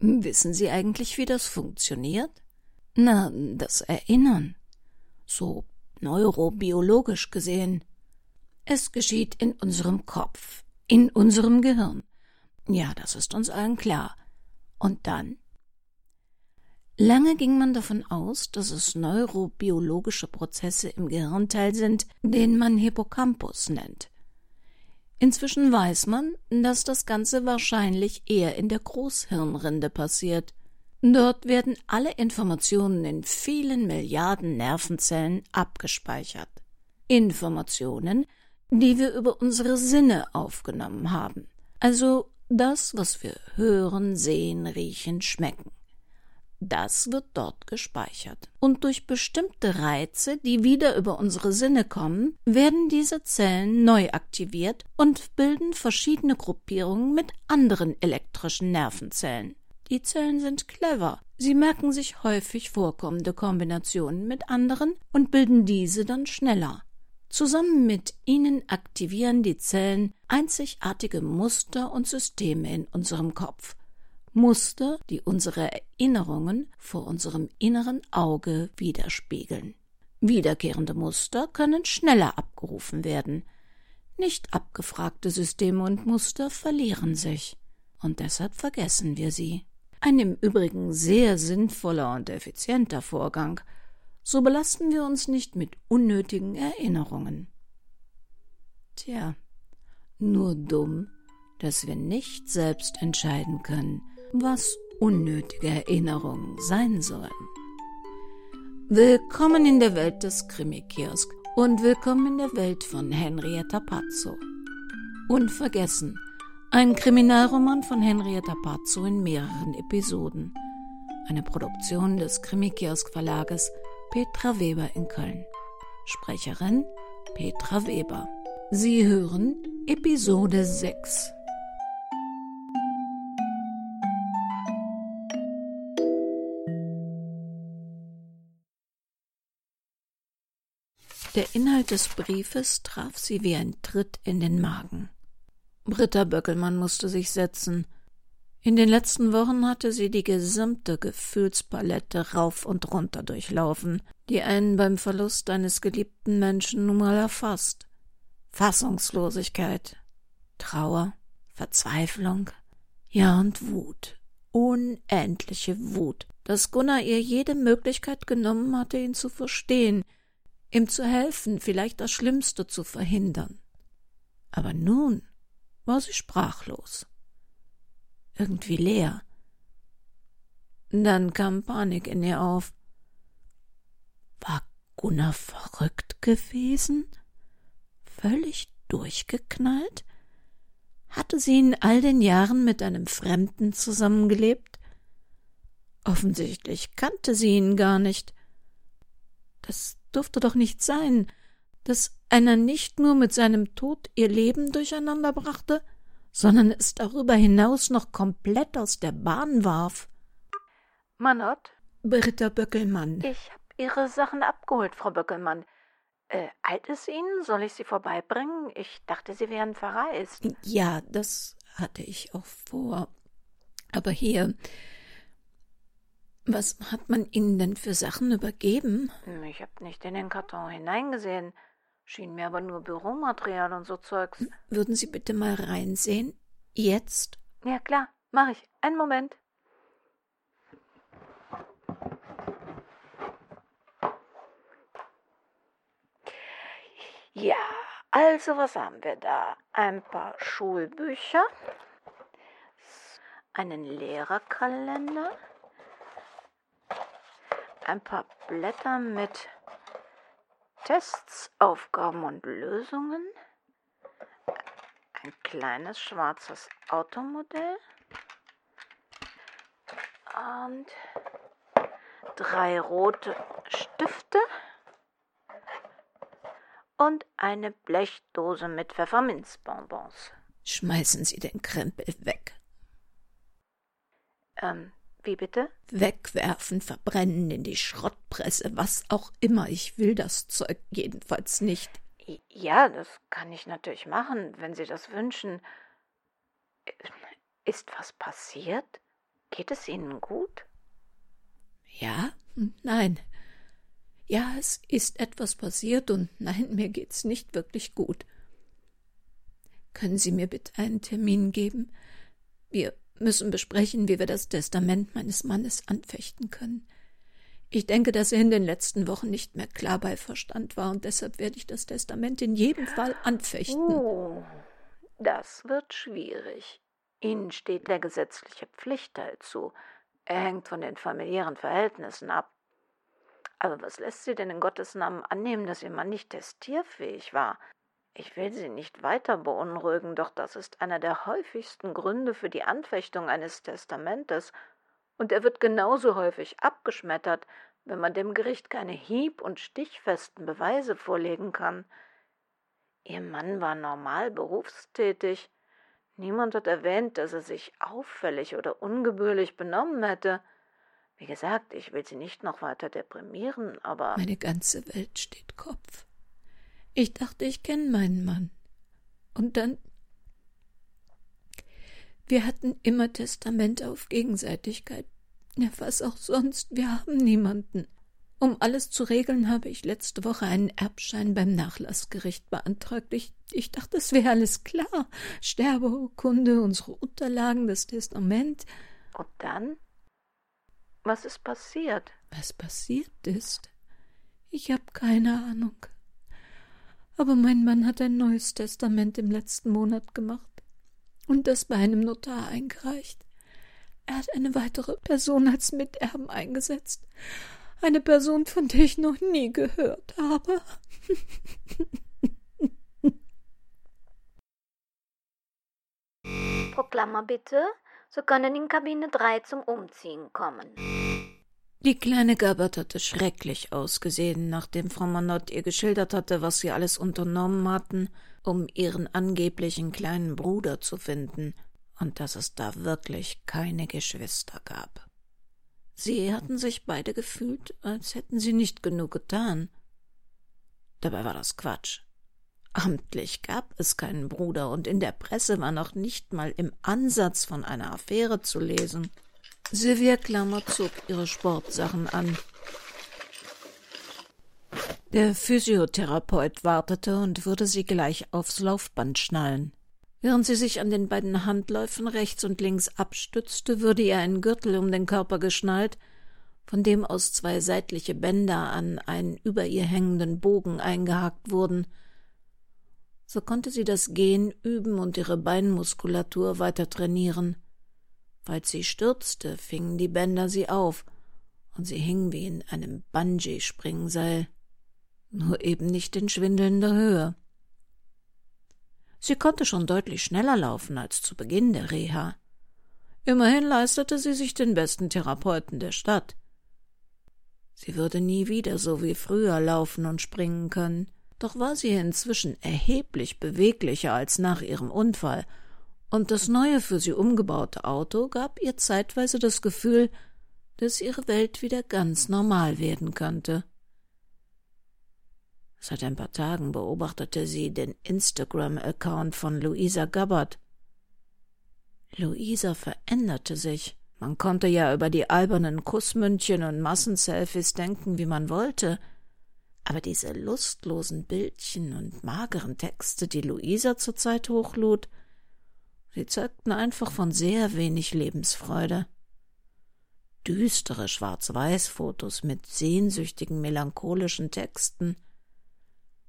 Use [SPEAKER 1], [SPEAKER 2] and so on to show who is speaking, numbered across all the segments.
[SPEAKER 1] Wissen Sie eigentlich, wie das funktioniert? Na, das Erinnern. So neurobiologisch gesehen. Es geschieht in unserem Kopf, in unserem Gehirn. Ja, das ist uns allen klar. Und dann? Lange ging man davon aus, dass es neurobiologische Prozesse im Gehirnteil sind, den man Hippocampus nennt. Inzwischen weiß man, dass das Ganze wahrscheinlich eher in der Großhirnrinde passiert. Dort werden alle Informationen in vielen Milliarden Nervenzellen abgespeichert. Informationen, die wir über unsere Sinne aufgenommen haben. Also das, was wir hören, sehen, riechen, schmecken. Das wird dort gespeichert. Und durch bestimmte Reize, die wieder über unsere Sinne kommen, werden diese Zellen neu aktiviert und bilden verschiedene Gruppierungen mit anderen elektrischen Nervenzellen. Die Zellen sind clever. Sie merken sich häufig vorkommende Kombinationen mit anderen und bilden diese dann schneller. Zusammen mit ihnen aktivieren die Zellen einzigartige Muster und Systeme in unserem Kopf. Muster, die unsere Erinnerungen vor unserem inneren Auge widerspiegeln. Wiederkehrende Muster können schneller abgerufen werden. Nicht abgefragte Systeme und Muster verlieren sich, und deshalb vergessen wir sie. Ein im Übrigen sehr sinnvoller und effizienter Vorgang, so belasten wir uns nicht mit unnötigen Erinnerungen. Tja, nur dumm, dass wir nicht selbst entscheiden können, was unnötige Erinnerungen sein sollen. Willkommen in der Welt des Krimi-Kiosk und willkommen in der Welt von Henrietta Pazzo. Unvergessen, ein Kriminalroman von Henrietta Pazzo in mehreren Episoden. Eine Produktion des Krimi-Kiosk Verlages Petra Weber in Köln. Sprecherin Petra Weber. Sie hören Episode 6. Der Inhalt des Briefes traf sie wie ein Tritt in den Magen. Britta Böckelmann musste sich setzen. In den letzten Wochen hatte sie die gesamte Gefühlspalette rauf und runter durchlaufen, die einen beim Verlust eines geliebten Menschen nun mal erfasst. Fassungslosigkeit, Trauer, Verzweiflung, ja und Wut, unendliche Wut, dass Gunnar ihr jede Möglichkeit genommen hatte, ihn zu verstehen, ihm zu helfen, vielleicht das Schlimmste zu verhindern. Aber nun war sie sprachlos, irgendwie leer. Dann kam Panik in ihr auf. War Gunnar verrückt gewesen? Völlig durchgeknallt? Hatte sie in all den Jahren mit einem Fremden zusammengelebt? Offensichtlich kannte sie ihn gar nicht. Das durfte doch nicht sein dass einer nicht nur mit seinem Tod ihr Leben durcheinander brachte, sondern es darüber hinaus noch komplett aus der Bahn warf.
[SPEAKER 2] Manott?
[SPEAKER 1] Britta Böckelmann.
[SPEAKER 2] Ich hab Ihre Sachen abgeholt, Frau Böckelmann. Äh, eilt es Ihnen? Soll ich sie vorbeibringen? Ich dachte, Sie wären verreist.
[SPEAKER 1] Ja, das hatte ich auch vor. Aber hier. Was hat man Ihnen denn für Sachen übergeben?
[SPEAKER 2] Ich hab nicht in den Karton hineingesehen. Schien mir aber nur Büromaterial und so Zeugs.
[SPEAKER 1] Würden Sie bitte mal reinsehen? Jetzt?
[SPEAKER 2] Ja, klar. Mach ich. Einen Moment. Ja, also was haben wir da? Ein paar Schulbücher, einen Lehrerkalender, ein paar Blätter mit Tests, Aufgaben und Lösungen. Ein kleines schwarzes Automodell. Und drei rote Stifte. Und eine Blechdose mit Pfefferminzbonbons.
[SPEAKER 1] Schmeißen Sie den Krempel weg.
[SPEAKER 2] Ähm, wie bitte?
[SPEAKER 1] Wegwerfen, verbrennen, in die Schrottpresse, was auch immer. Ich will das Zeug jedenfalls nicht.
[SPEAKER 2] Ja, das kann ich natürlich machen, wenn Sie das wünschen. Ist was passiert? Geht es Ihnen gut?
[SPEAKER 1] Ja, nein. Ja, es ist etwas passiert und nein, mir geht's nicht wirklich gut. Können Sie mir bitte einen Termin geben? Wir müssen besprechen, wie wir das Testament meines Mannes anfechten können. Ich denke, dass er in den letzten Wochen nicht mehr klar bei Verstand war, und deshalb werde ich das Testament in jedem Fall anfechten.
[SPEAKER 2] Oh, das wird schwierig. Ihnen steht der gesetzliche Pflichtteil zu. Er hängt von den familiären Verhältnissen ab. Aber was lässt Sie denn in Gottes Namen annehmen, dass Ihr Mann nicht testierfähig war? Ich will Sie nicht weiter beunruhigen, doch das ist einer der häufigsten Gründe für die Anfechtung eines Testamentes, und er wird genauso häufig abgeschmettert, wenn man dem Gericht keine hieb- und stichfesten Beweise vorlegen kann. Ihr Mann war normal berufstätig. Niemand hat erwähnt, dass er sich auffällig oder ungebührlich benommen hätte. Wie gesagt, ich will Sie nicht noch weiter deprimieren, aber.
[SPEAKER 1] Meine ganze Welt steht Kopf. Ich dachte, ich kenne meinen Mann. Und dann. Wir hatten immer Testamente auf Gegenseitigkeit. Ja, was auch sonst. Wir haben niemanden. Um alles zu regeln, habe ich letzte Woche einen Erbschein beim Nachlassgericht beantragt. Ich, ich dachte, es wäre alles klar. Sterbeurkunde, unsere Unterlagen, das Testament.
[SPEAKER 2] Und dann? Was ist passiert?
[SPEAKER 1] Was passiert ist? Ich habe keine Ahnung. Aber mein Mann hat ein neues Testament im letzten Monat gemacht und das bei einem Notar eingereicht. Er hat eine weitere Person als Miterben eingesetzt. Eine Person, von der ich noch nie gehört habe.
[SPEAKER 2] Proklammer bitte. Sie können in Kabine 3 zum Umziehen kommen.
[SPEAKER 1] Die kleine Gabbard hatte schrecklich ausgesehen, nachdem Frau Manott ihr geschildert hatte, was sie alles unternommen hatten, um ihren angeblichen kleinen Bruder zu finden, und dass es da wirklich keine Geschwister gab. Sie hatten sich beide gefühlt, als hätten sie nicht genug getan. Dabei war das Quatsch. Amtlich gab es keinen Bruder, und in der Presse war noch nicht mal im Ansatz von einer Affäre zu lesen. Sylvia Klammer zog ihre Sportsachen an. Der Physiotherapeut wartete und würde sie gleich aufs Laufband schnallen. Während sie sich an den beiden Handläufen rechts und links abstützte, würde ihr ein Gürtel um den Körper geschnallt, von dem aus zwei seitliche Bänder an einen über ihr hängenden Bogen eingehakt wurden. So konnte sie das Gehen üben und ihre Beinmuskulatur weiter trainieren. Falls sie stürzte, fingen die Bänder sie auf, und sie hing wie in einem Bungee-Springseil, nur eben nicht in schwindelnder Höhe. Sie konnte schon deutlich schneller laufen als zu Beginn der Reha. Immerhin leistete sie sich den besten Therapeuten der Stadt. Sie würde nie wieder so wie früher laufen und springen können, doch war sie inzwischen erheblich beweglicher als nach ihrem Unfall und das neue für sie umgebaute Auto gab ihr zeitweise das Gefühl, dass ihre Welt wieder ganz normal werden könnte. Seit ein paar Tagen beobachtete sie den Instagram-Account von Luisa Gabbard. Luisa veränderte sich. Man konnte ja über die albernen Kussmündchen und Massenselfies denken, wie man wollte. Aber diese lustlosen Bildchen und mageren Texte, die Luisa zurzeit hochlud, Sie zeugten einfach von sehr wenig Lebensfreude. Düstere Schwarz-Weiß-Fotos mit sehnsüchtigen, melancholischen Texten.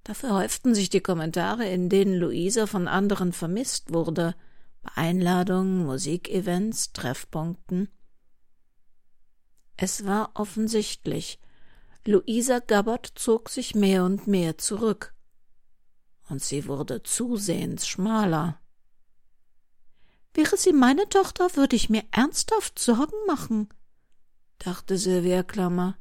[SPEAKER 1] Dafür häuften sich die Kommentare, in denen Luisa von anderen vermisst wurde, bei Einladungen, Musikevents, Treffpunkten. Es war offensichtlich, Luisa Gabbard zog sich mehr und mehr zurück, und sie wurde zusehends schmaler. Wäre sie meine Tochter, würde ich mir ernsthaft Sorgen machen, dachte Sylvia Klammer.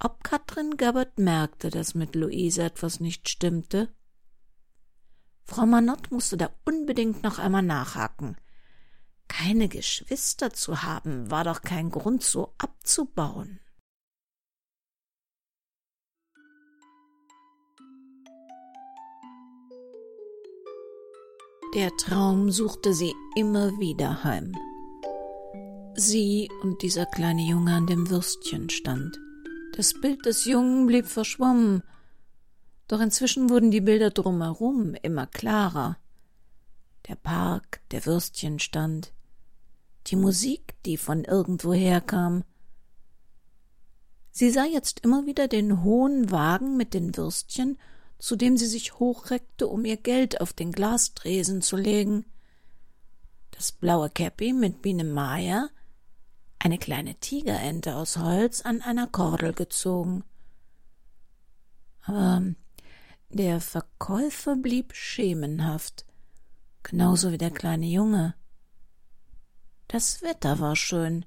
[SPEAKER 1] Ob Katrin Gabbard merkte, dass mit Luise etwas nicht stimmte? Frau Manott musste da unbedingt noch einmal nachhaken. Keine Geschwister zu haben, war doch kein Grund, so abzubauen. Der Traum suchte sie immer wieder heim. sie und dieser kleine Junge an dem Würstchen stand. Das Bild des Jungen blieb verschwommen, doch inzwischen wurden die Bilder drumherum immer klarer. Der Park, der Würstchenstand, die Musik, die von irgendwoher kam. Sie sah jetzt immer wieder den hohen Wagen mit den Würstchen, zu dem sie sich hochreckte, um ihr Geld auf den Glastresen zu legen. Das blaue Käppi mit Biene Maya, eine kleine Tigerente aus Holz an einer Kordel gezogen. Aber der Verkäufer blieb schemenhaft, genauso wie der kleine Junge. Das Wetter war schön.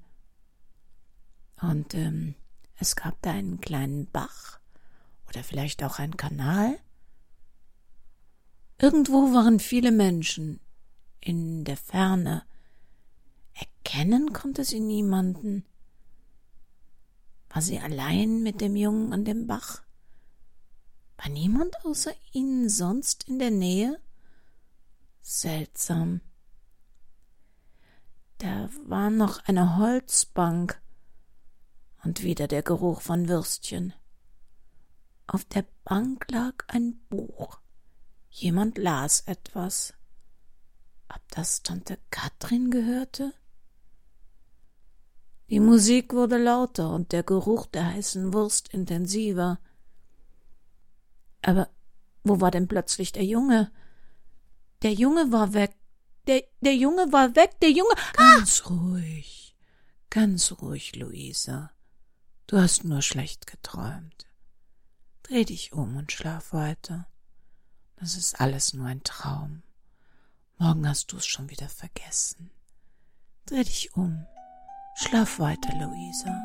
[SPEAKER 1] Und ähm, es gab da einen kleinen Bach oder vielleicht auch einen Kanal. Irgendwo waren viele Menschen in der Ferne. Erkennen konnte sie niemanden. War sie allein mit dem Jungen an dem Bach? War niemand außer ihnen sonst in der Nähe? Seltsam. Da war noch eine Holzbank und wieder der Geruch von Würstchen. Auf der Bank lag ein Buch. Jemand las etwas. Ob das Tante Katrin gehörte? Die Musik wurde lauter und der Geruch der heißen Wurst intensiver. Aber wo war denn plötzlich der Junge? Der Junge war weg. Der, der Junge war weg. Der Junge.
[SPEAKER 3] Ganz ah! ruhig. Ganz ruhig, Luisa. Du hast nur schlecht geträumt. Dreh dich um und schlaf weiter. Das ist alles nur ein Traum. Morgen hast du's schon wieder vergessen. Dreh dich um. Schlaf weiter, Luisa.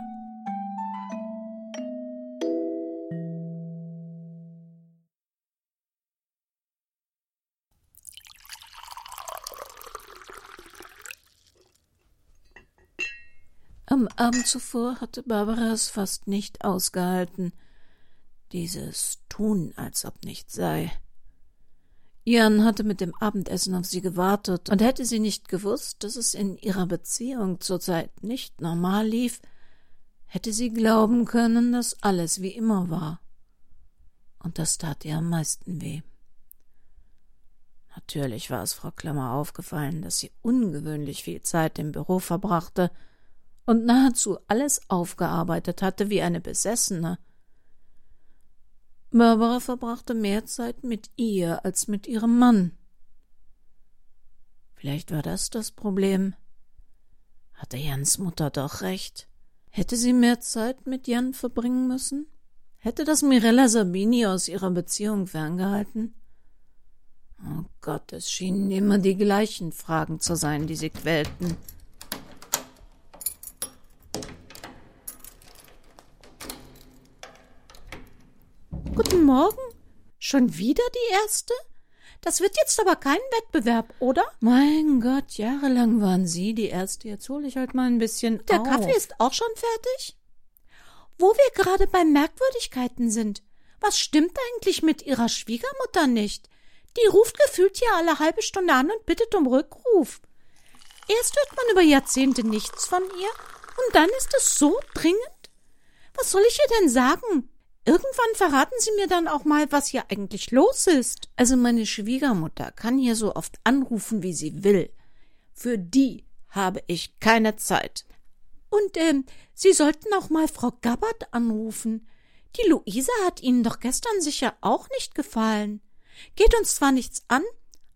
[SPEAKER 1] Am Abend zuvor hatte Barbara es fast nicht ausgehalten. Dieses Tun, als ob nichts sei. Jan hatte mit dem Abendessen auf sie gewartet, und hätte sie nicht gewusst, dass es in ihrer Beziehung zurzeit nicht normal lief, hätte sie glauben können, dass alles wie immer war. Und das tat ihr am meisten weh. Natürlich war es Frau Klammer aufgefallen, dass sie ungewöhnlich viel Zeit im Büro verbrachte, und nahezu alles aufgearbeitet hatte wie eine Besessene. Barbara verbrachte mehr Zeit mit ihr als mit ihrem Mann. Vielleicht war das das Problem. Hatte Jans Mutter doch recht. Hätte sie mehr Zeit mit Jan verbringen müssen? Hätte das Mirella Sabini aus ihrer Beziehung ferngehalten? Oh Gott, es schienen immer die gleichen Fragen zu sein, die sie quälten.
[SPEAKER 4] Guten Morgen. Schon wieder die erste? Das wird jetzt aber kein Wettbewerb, oder?
[SPEAKER 1] Mein Gott, jahrelang waren Sie die Erste. Jetzt hole ich halt mal ein bisschen
[SPEAKER 4] Der
[SPEAKER 1] auf.
[SPEAKER 4] Kaffee ist auch schon fertig? Wo wir gerade bei Merkwürdigkeiten sind. Was stimmt eigentlich mit Ihrer Schwiegermutter nicht? Die ruft gefühlt hier alle halbe Stunde an und bittet um Rückruf. Erst hört man über Jahrzehnte nichts von ihr, und dann ist es so dringend. Was soll ich ihr denn sagen? Irgendwann verraten Sie mir dann auch mal, was hier eigentlich los ist.
[SPEAKER 1] Also meine Schwiegermutter kann hier so oft anrufen, wie sie will. Für die habe ich keine Zeit.
[SPEAKER 4] Und ähm, Sie sollten auch mal Frau Gabbard anrufen. Die Luise hat Ihnen doch gestern sicher auch nicht gefallen. Geht uns zwar nichts an,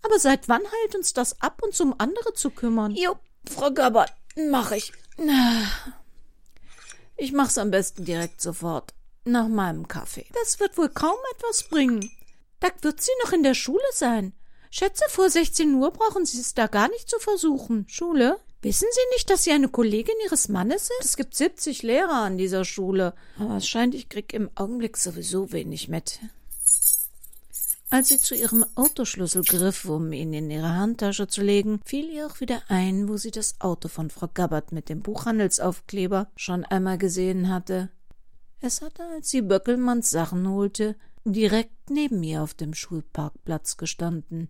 [SPEAKER 4] aber seit wann hält uns das ab, uns um andere zu kümmern?
[SPEAKER 1] Jo, Frau Gabbard, mach ich. Ich mach's am besten direkt sofort. Nach meinem Kaffee.
[SPEAKER 4] Das wird wohl kaum etwas bringen. Da wird sie noch in der Schule sein. Schätze, vor 16 Uhr brauchen Sie es da gar nicht zu versuchen. Schule? Wissen Sie nicht, dass sie eine Kollegin Ihres Mannes ist?
[SPEAKER 1] Es gibt 70 Lehrer an dieser Schule. Aber es scheint, ich krieg im Augenblick sowieso wenig mit. Als sie zu ihrem Autoschlüssel griff, um ihn in ihre Handtasche zu legen, fiel ihr auch wieder ein, wo sie das Auto von Frau Gabbard mit dem Buchhandelsaufkleber schon einmal gesehen hatte. Es hatte, als sie Böckelmanns Sachen holte, direkt neben ihr auf dem Schulparkplatz gestanden.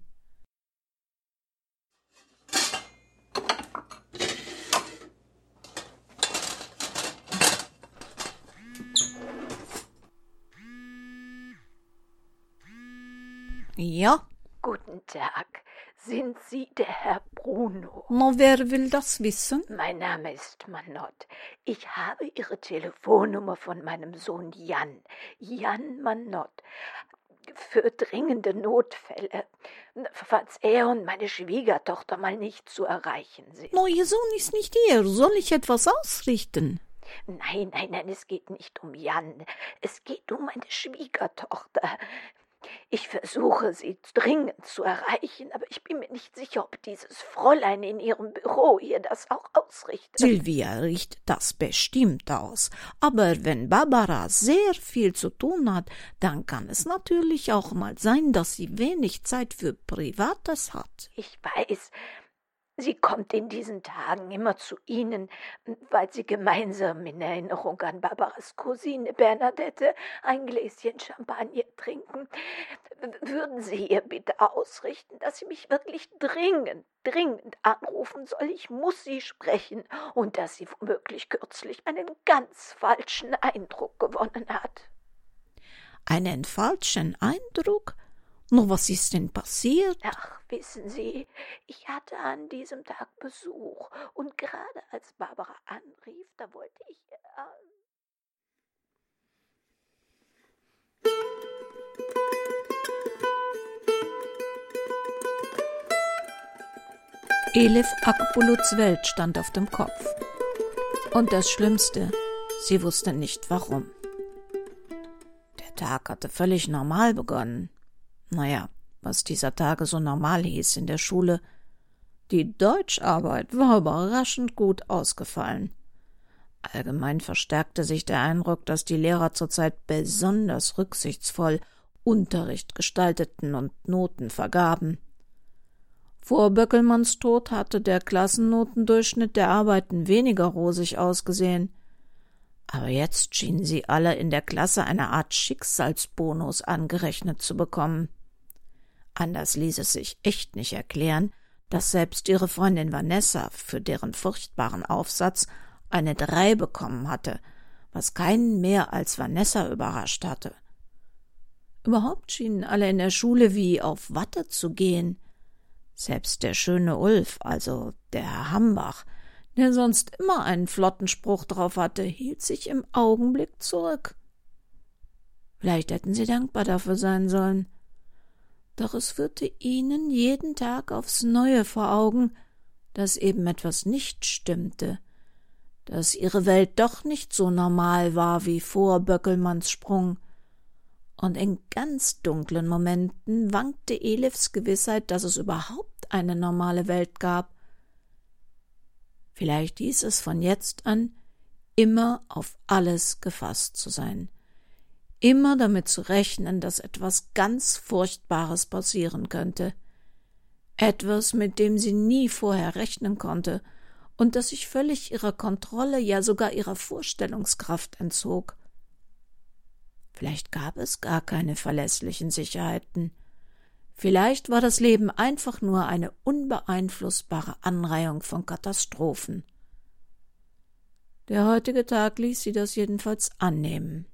[SPEAKER 3] Ja?
[SPEAKER 2] Guten Tag. Sind Sie der Herr Bruno?
[SPEAKER 3] Na, wer will das wissen?
[SPEAKER 2] Mein Name ist Manott. Ich habe Ihre Telefonnummer von meinem Sohn Jan. Jan Manott. Für dringende Notfälle, falls er und meine Schwiegertochter mal nicht zu erreichen sind.
[SPEAKER 3] Na, Ihr Sohn ist nicht hier. Soll ich etwas ausrichten?
[SPEAKER 2] Nein, nein, nein, es geht nicht um Jan. Es geht um meine Schwiegertochter. Ich versuche, sie dringend zu erreichen, aber ich bin mir nicht sicher, ob dieses Fräulein in ihrem Büro ihr das auch ausrichtet.
[SPEAKER 3] Silvia richtet das bestimmt aus. Aber wenn Barbara sehr viel zu tun hat, dann kann es natürlich auch mal sein, dass sie wenig Zeit für Privates hat.
[SPEAKER 2] Ich weiß, Sie kommt in diesen Tagen immer zu Ihnen, weil Sie gemeinsam in Erinnerung an Barbaras Cousine Bernadette ein Gläschen Champagner trinken. Würden Sie ihr bitte ausrichten, dass sie mich wirklich dringend, dringend anrufen soll? Ich muss sie sprechen und dass sie womöglich kürzlich einen ganz falschen Eindruck gewonnen hat.
[SPEAKER 3] Einen falschen Eindruck? Nur was ist denn passiert?
[SPEAKER 2] Ach, wissen Sie, ich hatte an diesem Tag Besuch und gerade als Barbara anrief, da wollte ich.
[SPEAKER 1] Äh Elif Akbuluts Welt stand auf dem Kopf. Und das Schlimmste, sie wusste nicht warum. Der Tag hatte völlig normal begonnen. Naja, was dieser Tage so normal hieß in der Schule. Die Deutscharbeit war überraschend gut ausgefallen. Allgemein verstärkte sich der Eindruck, dass die Lehrer zurzeit besonders rücksichtsvoll Unterricht gestalteten und Noten vergaben. Vor Böckelmanns Tod hatte der Klassennotendurchschnitt der Arbeiten weniger rosig ausgesehen. Aber jetzt schienen sie alle in der Klasse eine Art Schicksalsbonus angerechnet zu bekommen. Anders ließ es sich echt nicht erklären, dass selbst ihre Freundin Vanessa für deren furchtbaren Aufsatz eine Drei bekommen hatte, was keinen mehr als Vanessa überrascht hatte. Überhaupt schienen alle in der Schule wie auf Watte zu gehen. Selbst der schöne Ulf, also der Herr Hambach, der sonst immer einen flotten Spruch drauf hatte, hielt sich im Augenblick zurück. Vielleicht hätten sie dankbar dafür sein sollen doch es führte ihnen jeden Tag aufs neue vor Augen, dass eben etwas nicht stimmte, dass ihre Welt doch nicht so normal war wie vor Böckelmanns Sprung, und in ganz dunklen Momenten wankte Elifs Gewissheit, dass es überhaupt eine normale Welt gab. Vielleicht hieß es von jetzt an, immer auf alles gefasst zu sein – immer damit zu rechnen, dass etwas ganz Furchtbares passieren könnte. Etwas, mit dem sie nie vorher rechnen konnte und das sich völlig ihrer Kontrolle, ja sogar ihrer Vorstellungskraft entzog. Vielleicht gab es gar keine verlässlichen Sicherheiten. Vielleicht war das Leben einfach nur eine unbeeinflussbare Anreihung von Katastrophen. Der heutige Tag ließ sie das jedenfalls annehmen.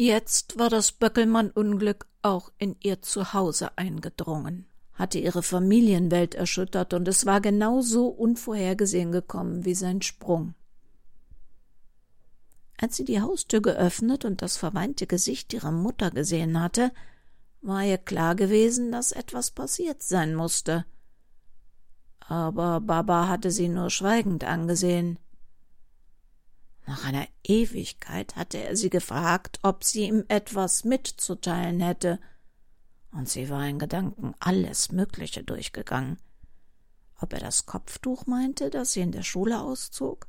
[SPEAKER 1] Jetzt war das Böckelmann-Unglück auch in ihr Zuhause eingedrungen, hatte ihre Familienwelt erschüttert, und es war genau so unvorhergesehen gekommen wie sein Sprung. Als sie die Haustür geöffnet und das verweinte Gesicht ihrer Mutter gesehen hatte, war ihr klar gewesen, dass etwas passiert sein musste. Aber Baba hatte sie nur schweigend angesehen. Nach einer Ewigkeit hatte er sie gefragt, ob sie ihm etwas mitzuteilen hätte, und sie war in Gedanken alles Mögliche durchgegangen. Ob er das Kopftuch meinte, das sie in der Schule auszog,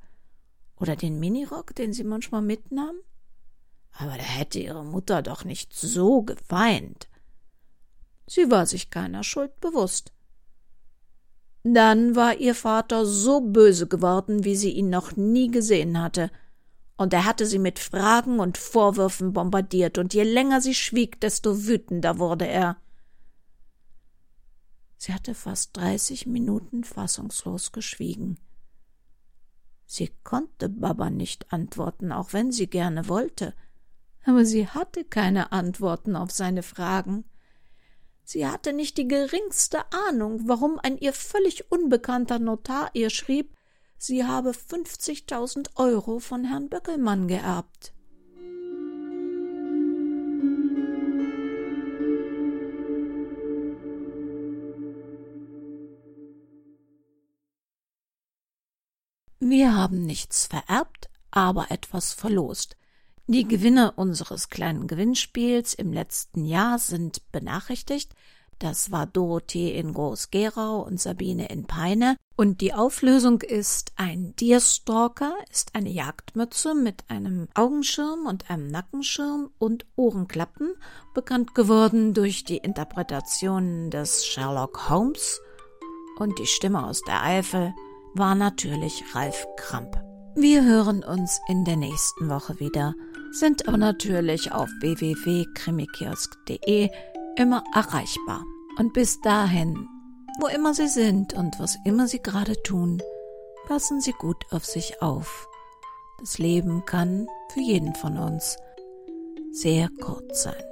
[SPEAKER 1] oder den Minirock, den sie manchmal mitnahm? Aber da hätte ihre Mutter doch nicht so geweint. Sie war sich keiner Schuld bewusst. Dann war ihr Vater so böse geworden, wie sie ihn noch nie gesehen hatte, und er hatte sie mit Fragen und Vorwürfen bombardiert, und je länger sie schwieg, desto wütender wurde er. Sie hatte fast dreißig Minuten fassungslos geschwiegen. Sie konnte Baba nicht antworten, auch wenn sie gerne wollte, aber sie hatte keine Antworten auf seine Fragen.
[SPEAKER 4] Sie hatte nicht die geringste Ahnung, warum ein ihr völlig unbekannter Notar ihr schrieb, sie habe 50.000 Euro von Herrn Böckelmann geerbt.
[SPEAKER 1] Wir haben nichts vererbt, aber etwas verlost. Die Gewinner unseres kleinen Gewinnspiels im letzten Jahr sind benachrichtigt. Das war Dorothee in Groß-Gerau und Sabine in Peine. Und die Auflösung ist ein Deerstalker, ist eine Jagdmütze mit einem Augenschirm und einem Nackenschirm und Ohrenklappen, bekannt geworden durch die Interpretationen des Sherlock Holmes und die Stimme aus der Eifel war natürlich Ralf Kramp. Wir hören uns in der nächsten Woche wieder, sind aber natürlich auf www.krimikiosk.de immer erreichbar. Und bis dahin, wo immer Sie sind und was immer Sie gerade tun, passen Sie gut auf sich auf. Das Leben kann für jeden von uns sehr kurz sein.